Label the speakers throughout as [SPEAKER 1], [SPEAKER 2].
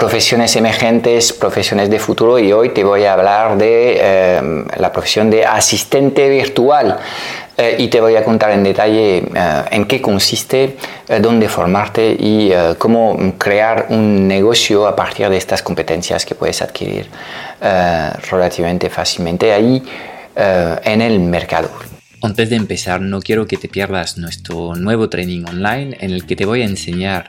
[SPEAKER 1] profesiones emergentes, profesiones de futuro y hoy te voy a hablar de eh, la profesión de asistente virtual. Eh, y te voy a contar en detalle eh, en qué consiste, dónde formarte y cómo crear un negocio a partir de estas competencias que puedes adquirir relativamente fácilmente ahí en el mercado.
[SPEAKER 2] Antes de empezar, no quiero que te pierdas nuestro nuevo training online en el que te voy a enseñar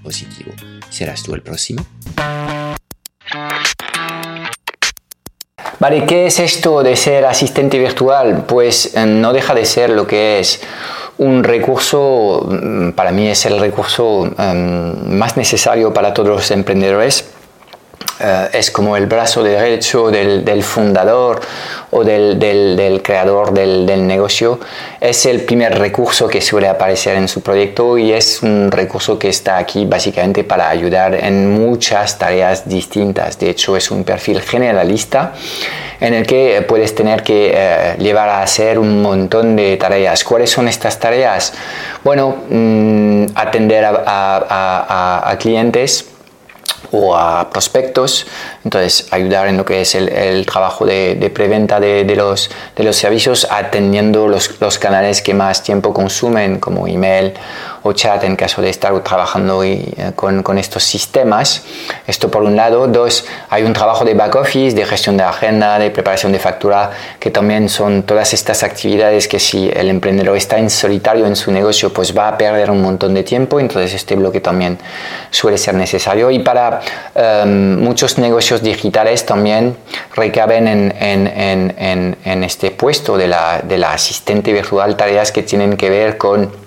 [SPEAKER 2] positivo. ¿Serás tú el próximo?
[SPEAKER 1] Vale, ¿qué es esto de ser asistente virtual? Pues eh, no deja de ser lo que es un recurso, mm, para mí es el recurso em, más necesario para todos los emprendedores eh, es como el brazo derecho del, fundador o del, creador del, negocio. Es el primer recurso que suele aparecer en su proyecto y es un recurso que está aquí básicamente para ayudar en muchas tareas distintas. De hecho, es un perfil generalista en el que puedes tener que eh, llevar a hacer un montón de tareas. ¿Cuáles son estas tareas? Bueno, mm, atender a clientes o a prospectos, entonces ayudar en lo que es el, trabajo de, preventa de, los, de los servicios atendiendo los, los, canales que más tiempo consumen como email o chat en caso de estar trabajando eh, con, con, estos sistemas. Esto por un lado. Dos, hay un trabajo de back office, de gestión de agenda, de preparación de factura, que también son todas estas actividades que si el emprendedor está en solitario en su negocio, pues va a perder un montón de tiempo. Entonces este bloque también suele ser necesario. Y para em, muchos negocios digitales también recaben en, en, en, en este puesto de la, de la asistente virtual tareas que tienen que ver con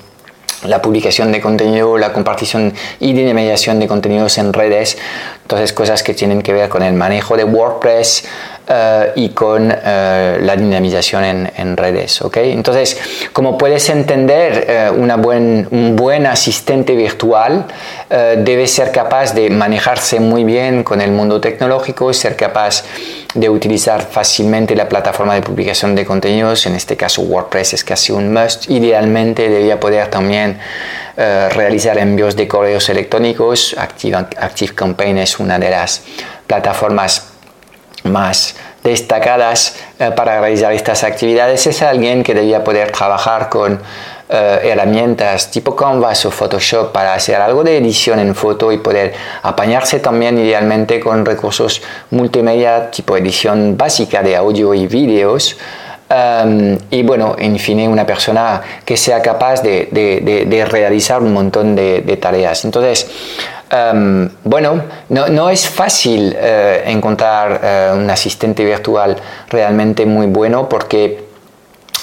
[SPEAKER 1] la publicación de contenido, la compartición y dinamización de contenidos en redes, entonces cosas que tienen que ver con el manejo de WordPress, eh, y con eh, la dinamización en, redes. ¿okay? Entonces, como puedes entender, eh, una buen, un buen asistente virtual debe ser capaz de manejarse muy bien con el mundo tecnológico, ser capaz de utilizar fácilmente la plataforma de publicación de contenidos, en este caso WordPress es casi un must, idealmente debería poder también realizar envíos de correos electrónicos, Active, ActiveCampaign es una de las plataformas más destacadas eh, para realizar estas actividades es alguien que debía poder trabajar con eh, herramientas tipo Canvas o Photoshop para hacer algo de edición en foto y poder apañarse también idealmente con recursos multimedia tipo edición básica de audio y vídeos. Em, y bueno, en fin, una persona que sea capaz de, de, realizar un montón de, tareas. Entonces, Em, bueno, no, es fácil eh, encontrar eh, un asistente virtual realmente muy bueno porque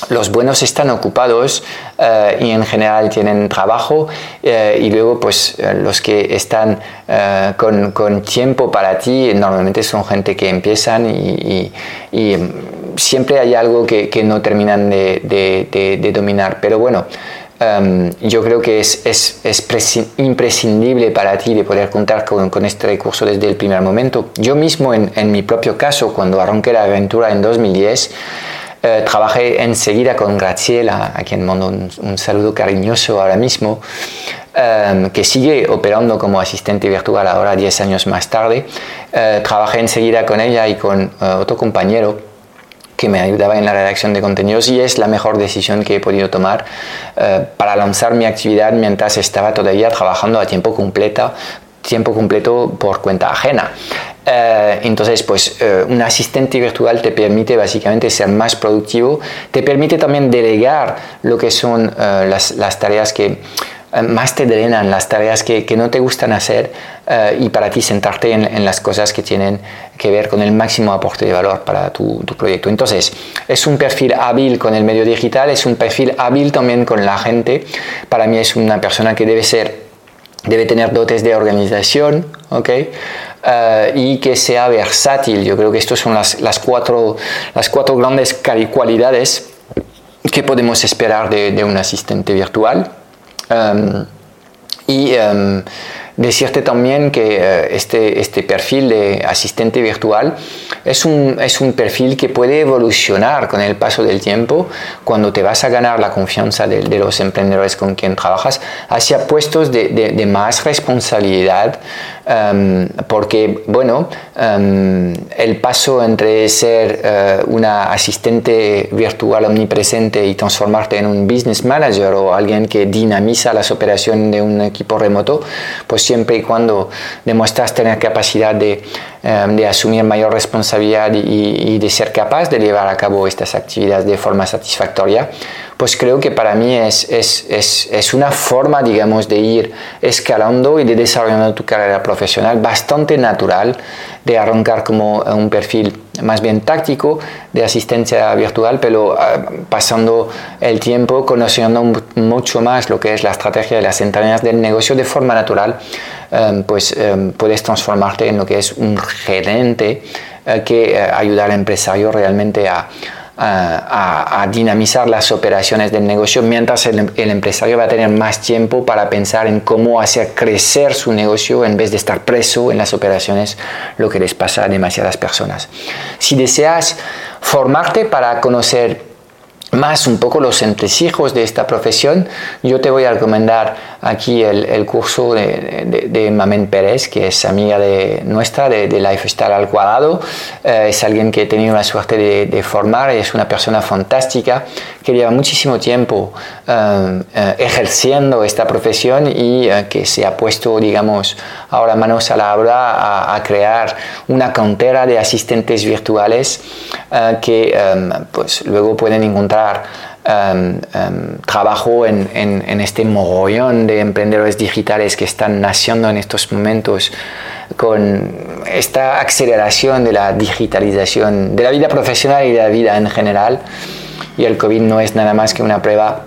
[SPEAKER 1] los buenos están ocupados eh, y en general tienen trabajo y luego pues los que están con, tiempo para ti normalmente son gente que empiezan y, siempre hay algo que, no terminan de dominar. Pero bueno Em, yo creo que es, es, es, imprescindible para ti de poder contar con, con, este recurso desde el primer momento. Yo mismo, en, en, mi propio caso, cuando arranqué la aventura en 2010, eh, trabajé enseguida con Graciela, a quien mando un, saludo cariñoso ahora mismo, em, que sigue operando como asistente virtual ahora 10 años más tarde. Eh, trabajé enseguida con ella y con eh, otro compañero que me ayudaba en la redacción de contenidos y es la mejor decisión que he podido tomar eh, para lanzar mi actividad mientras estaba todavía trabajando a tiempo completo, tiempo completo por cuenta ajena. Eh, entonces, pues eh, un asistente virtual te permite básicamente ser más productivo, te permite también delegar lo que son las, las tareas que eh, más te drenan las tareas que, que no te gustan hacer eh, y para ti sentarte en, en, las cosas que tienen que ver con el máximo aporte de valor para tu, tu, proyecto. Entonces, es un perfil hábil con el medio digital, es un perfil hábil también con la gente. Para mí es una persona que debe ser debe tener dotes de organización, ¿ok? eh, y que sea versátil. Yo creo que estas son las, las, cuatro, las cuatro grandes cualidades que podemos esperar de, de un asistente virtual. Um, i um, decirte también que uh, este, este perfil de asistente virtual es un, es un perfil que puede evolucionar con el paso del tiempo. Cuando te vas a ganar la confianza de, de los emprendedores con quien trabajas hacia puestos de, de, de más responsabilidad um, porque bueno um, el paso entre ser uh, una asistente virtual omnipresente y transformarte en un business manager o alguien que dinamiza las operaciones de un equipo remoto pues siempre y cuando demuestras tener capacidad de Em, de asumir mayor responsabilidad y, de ser capaz de llevar a cabo estas actividades de forma satisfactoria, pues creo que para mí es, es, es, es, una forma, digamos, de ir escalando y de desarrollando tu carrera profesional bastante natural, de arrancar como un perfil más bien táctico de asistencia virtual, pero uh, pasando el tiempo conociendo mucho más lo que es la estrategia de las entrañas del negocio de forma natural, um, pues um, puedes transformarte en lo que es un gerente uh, que uh, ayuda al empresario realmente a, a, dinamizar las operaciones del negocio, mientras el, empresario va a tener más tiempo para pensar en cómo hacer crecer su negocio en vez de estar preso en las operaciones, lo que les pasa a demasiadas personas. Si deseas formarte para conocer más un poco los entresijos de esta profesión, yo te voy a recomendar aquí el, el curso de, de, Mamen Pérez, que es amiga de nuestra, de, de Lifestyle al cuadrado. Eh, es alguien que he tenido la suerte de, de, formar, es una persona fantástica que lleva muchísimo tiempo eh, eh, ejerciendo esta profesión y eh, que se ha puesto, digamos, ahora manos a la obra a, a crear una cantera de asistentes virtuales que pues luego pueden encontrar Um, um, trabajo en, en, en, este mogollón de emprendedores digitales que están naciendo en estos momentos con esta aceleración de la digitalización de la vida profesional y de la vida en general. Y el COVID no es nada más que una prueba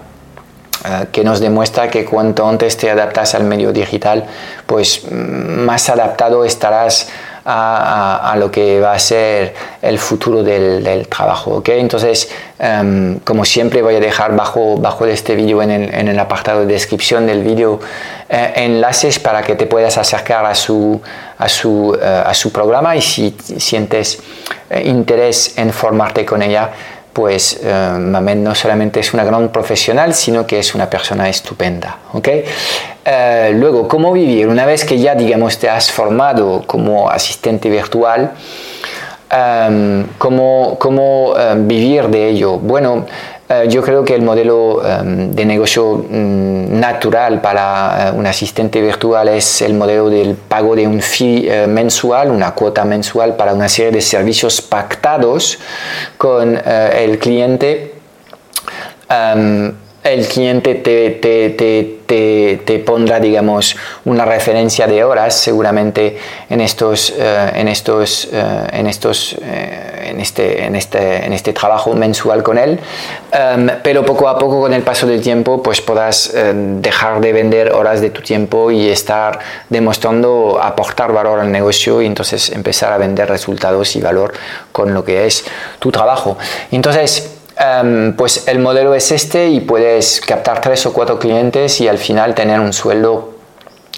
[SPEAKER 1] que nos demuestra que cuanto antes te adaptas al medio digital, pues más adaptado estarás a, lo que va a ser el futuro del, trabajo. ¿okay? Entonces, um, como siempre, voy a dejar bajo, bajo este vídeo en el, apartado de descripción del vídeo eh, enlaces para que te puedas acercar a su, a su, uh, a su programa y si sientes uh, interés en formarte con ella, pues uh, Mamed no solamente es una gran profesional, sino que es una persona estupenda. ¿okay? Uh, luego, ¿cómo vivir? Una vez que ya, digamos, te has formado como asistente virtual, um, ¿cómo, cómo um, vivir de ello? Bueno, Uh, yo creo que el modelo um, de negocio um, natural para uh, un asistente virtual es el modelo del pago de un fee uh, mensual, una cuota mensual para una serie de servicios pactados con el cliente. Um, el cliente te, te, te, te, pondrá, digamos, una referencia de horas seguramente en estos, uh, en estos, uh, en estos, uh, en, este, en, este, en este trabajo mensual con él, um, pero poco a poco con el paso del tiempo pues podrás dejar de vender horas de tu tiempo y estar demostrando aportar valor al negocio y entonces empezar a vender resultados y valor con lo que es tu trabajo. Entonces, Um, pues el modelo es este y puedes captar tres o cuatro clientes y al final tener un sueldo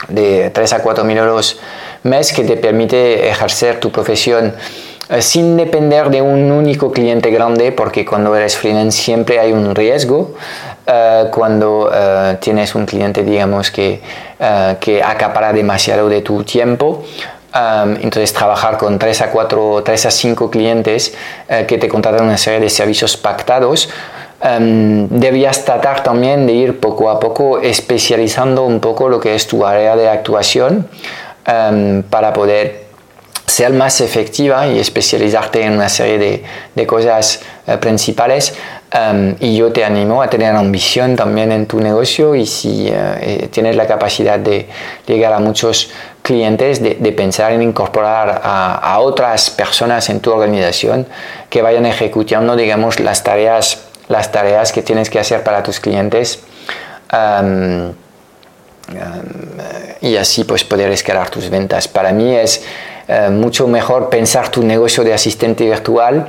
[SPEAKER 1] de 3 a 4 mil euros mes que te permite ejercer tu profesión uh, sin depender de un único cliente grande porque cuando eres freelance siempre hay un riesgo uh, cuando uh, tienes un cliente digamos que, que acapara demasiado de tu tiempo Um, entonces, trabajar con 3 a 4, 3 a 5 clientes uh, que te contratan una serie de servicios pactados. Um, debías tratar también de ir poco a poco especializando un poco lo que es tu área de actuación um, para poder ser más efectiva y especializarte en una serie de, de cosas uh, principales. Um, y yo te animo a tener ambición también en tu negocio y si uh, eh, tienes la capacidad de llegar a muchos clientes de, pensar en incorporar a, otras personas en tu organización que vayan ejecutando, digamos, las tareas, las tareas que tienes que hacer para tus clientes y así pues poder escalar tus ventas. Para mí es eh, mucho mejor pensar tu negocio de asistente virtual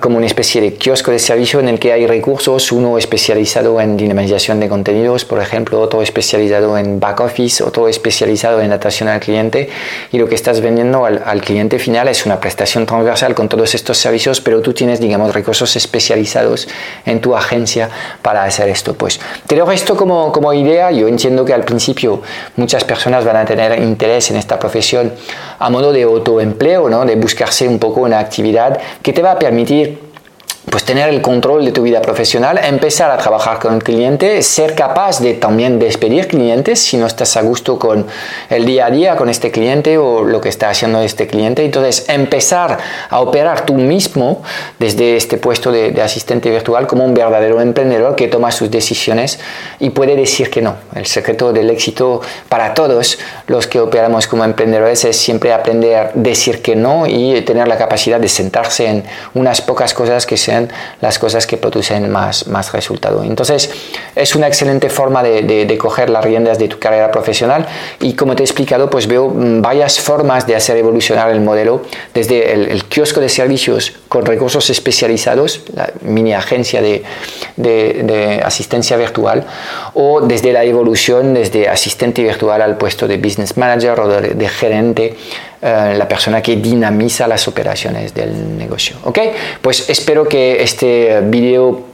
[SPEAKER 1] como una especie de kiosco de servicio en el que hay recursos, uno especializado en dinamización de contenidos, por ejemplo, otro especializado en back office, otro especializado en atención al cliente y lo que estás vendiendo al, al cliente final es una prestación transversal con todos estos servicios, pero tú tienes, digamos, recursos especializados en tu agencia para hacer esto. Pues te lo esto como, como idea, yo entiendo que al principio muchas personas van a tener interés en esta profesión a modo de autoempleo, ¿no? de buscarse un poco una actividad que te va a permitir такие pues tener el control de tu vida profesional, empezar a trabajar con el cliente, ser capaz de también despedir clientes si no estás a gusto con el día a día con este cliente o lo que está haciendo este cliente. Entonces, empezar a operar tú mismo desde este puesto de, asistente virtual como un verdadero emprendedor que toma sus decisiones y puede decir que no. El secreto del éxito para todos los que operamos como emprendedores es siempre aprender a decir que no y tener la capacidad de sentarse en unas pocas cosas que sean las cosas que producen más, más resultado. Entonces, es una excelente forma de, de, coger las riendas de tu carrera profesional y como te he explicado, pues veo mm, varias formas de hacer evolucionar el modelo, desde el, kiosco de servicios con recursos especializados, la mini agencia de, de, asistencia virtual, o desde la evolución desde asistente virtual al puesto de business manager o de, gerente eh, la persona que dinamiza las operaciones del negocio. ¿Ok? Pues espero que este video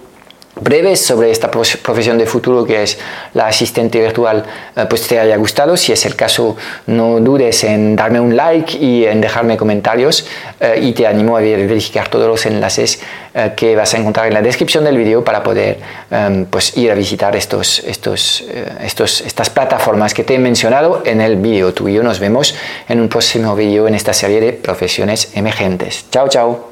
[SPEAKER 1] breves sobre esta profesión de futuro que es la asistente virtual. Eh, pues te haya gustado. Si es el caso no dudes en darme un like y en dejarme comentarios eh, y te animo a verificar todos los enlaces eh, que vas a encontrar en la descripción del vídeo para poder em, pues ir a visitar estos, estos, estos, estas plataformas que te he mencionado en el vídeo tú y yo nos vemos en un próximo vídeo en esta serie de profesiones emergentes. Chao chao